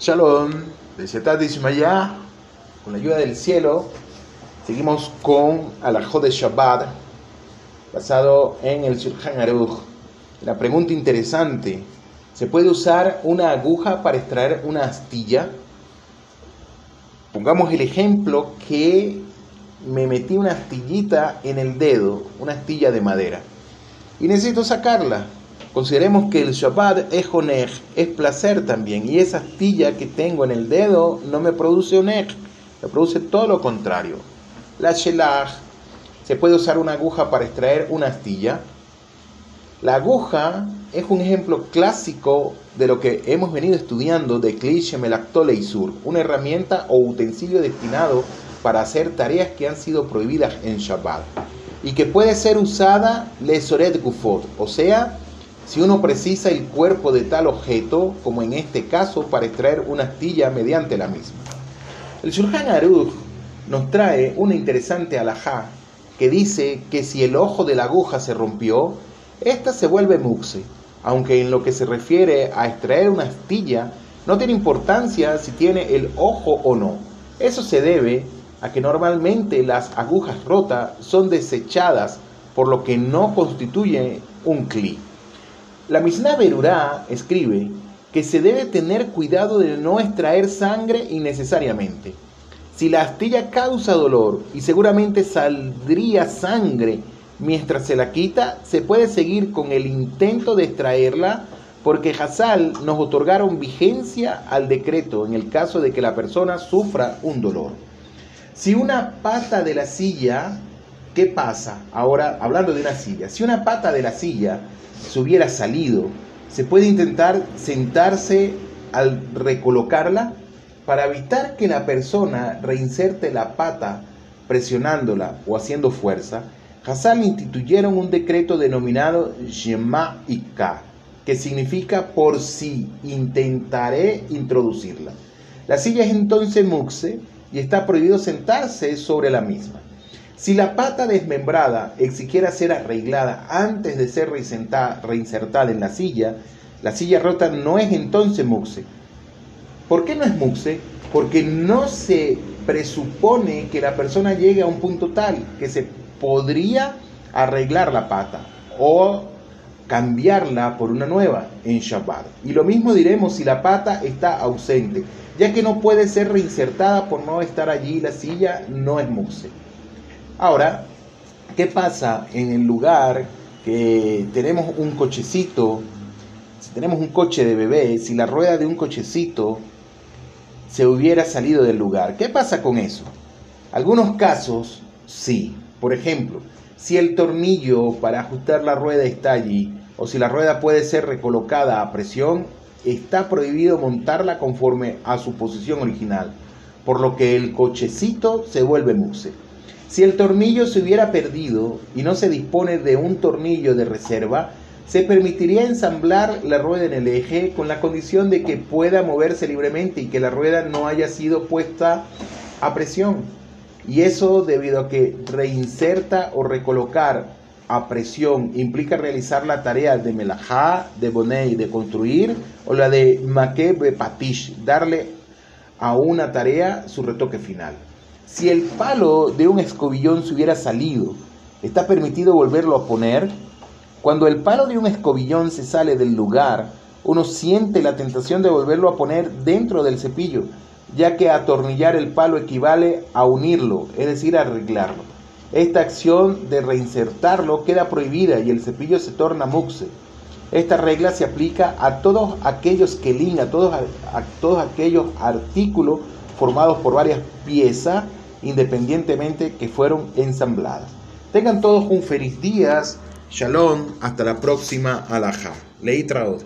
Shalom, de Ishmaya, con la ayuda del cielo, seguimos con Alajot de Shabbat, basado en el Shulchan Aruch. La pregunta interesante, ¿se puede usar una aguja para extraer una astilla? Pongamos el ejemplo que me metí una astillita en el dedo, una astilla de madera, y necesito sacarla. Consideremos que el Shabbat es Oneg, es placer también, y esa astilla que tengo en el dedo no me produce Oneg, me produce todo lo contrario. La Shelach, se puede usar una aguja para extraer una astilla. La aguja es un ejemplo clásico de lo que hemos venido estudiando de Klish y Sur, una herramienta o utensilio destinado para hacer tareas que han sido prohibidas en Shabbat y que puede ser usada lesoret gufot, o sea, si uno precisa el cuerpo de tal objeto, como en este caso, para extraer una astilla mediante la misma. El Shulchan Aruch nos trae una interesante alajá que dice que si el ojo de la aguja se rompió, ésta se vuelve muxe, aunque en lo que se refiere a extraer una astilla, no tiene importancia si tiene el ojo o no. Eso se debe a que normalmente las agujas rotas son desechadas, por lo que no constituye un cli. La Mishnah Berurá escribe que se debe tener cuidado de no extraer sangre innecesariamente. Si la astilla causa dolor y seguramente saldría sangre mientras se la quita, se puede seguir con el intento de extraerla porque Hazal nos otorgaron vigencia al decreto en el caso de que la persona sufra un dolor. Si una pata de la silla, ¿qué pasa? Ahora, hablando de una silla, si una pata de la silla se hubiera salido, se puede intentar sentarse al recolocarla para evitar que la persona reinserte la pata presionándola o haciendo fuerza. Hassal instituyeron un decreto denominado Shema Ika, que significa por si intentaré introducirla. La silla es entonces muxe y está prohibido sentarse sobre la misma. Si la pata desmembrada exigiera ser arreglada antes de ser reinsertada en la silla, la silla rota no es entonces muxe. ¿Por qué no es muxe? Porque no se presupone que la persona llegue a un punto tal que se podría arreglar la pata o cambiarla por una nueva en Shabbat. Y lo mismo diremos si la pata está ausente, ya que no puede ser reinsertada por no estar allí, la silla no es muxe. Ahora, ¿qué pasa en el lugar que tenemos un cochecito? Si tenemos un coche de bebé, si la rueda de un cochecito se hubiera salido del lugar, ¿qué pasa con eso? Algunos casos, sí. Por ejemplo, si el tornillo para ajustar la rueda está allí, o si la rueda puede ser recolocada a presión, está prohibido montarla conforme a su posición original, por lo que el cochecito se vuelve muse. Si el tornillo se hubiera perdido y no se dispone de un tornillo de reserva, se permitiría ensamblar la rueda en el eje con la condición de que pueda moverse libremente y que la rueda no haya sido puesta a presión. Y eso debido a que reinserta o recolocar a presión implica realizar la tarea de melajá, de bonet, de construir, o la de maqué patish, darle a una tarea su retoque final. Si el palo de un escobillón se hubiera salido, ¿está permitido volverlo a poner? Cuando el palo de un escobillón se sale del lugar, uno siente la tentación de volverlo a poner dentro del cepillo, ya que atornillar el palo equivale a unirlo, es decir, arreglarlo. Esta acción de reinsertarlo queda prohibida y el cepillo se torna muxe. Esta regla se aplica a todos aquellos que a todos, a todos aquellos artículos formados por varias piezas independientemente que fueron ensambladas. Tengan todos un feliz día. Shalom. Hasta la próxima alajá. Leí traod.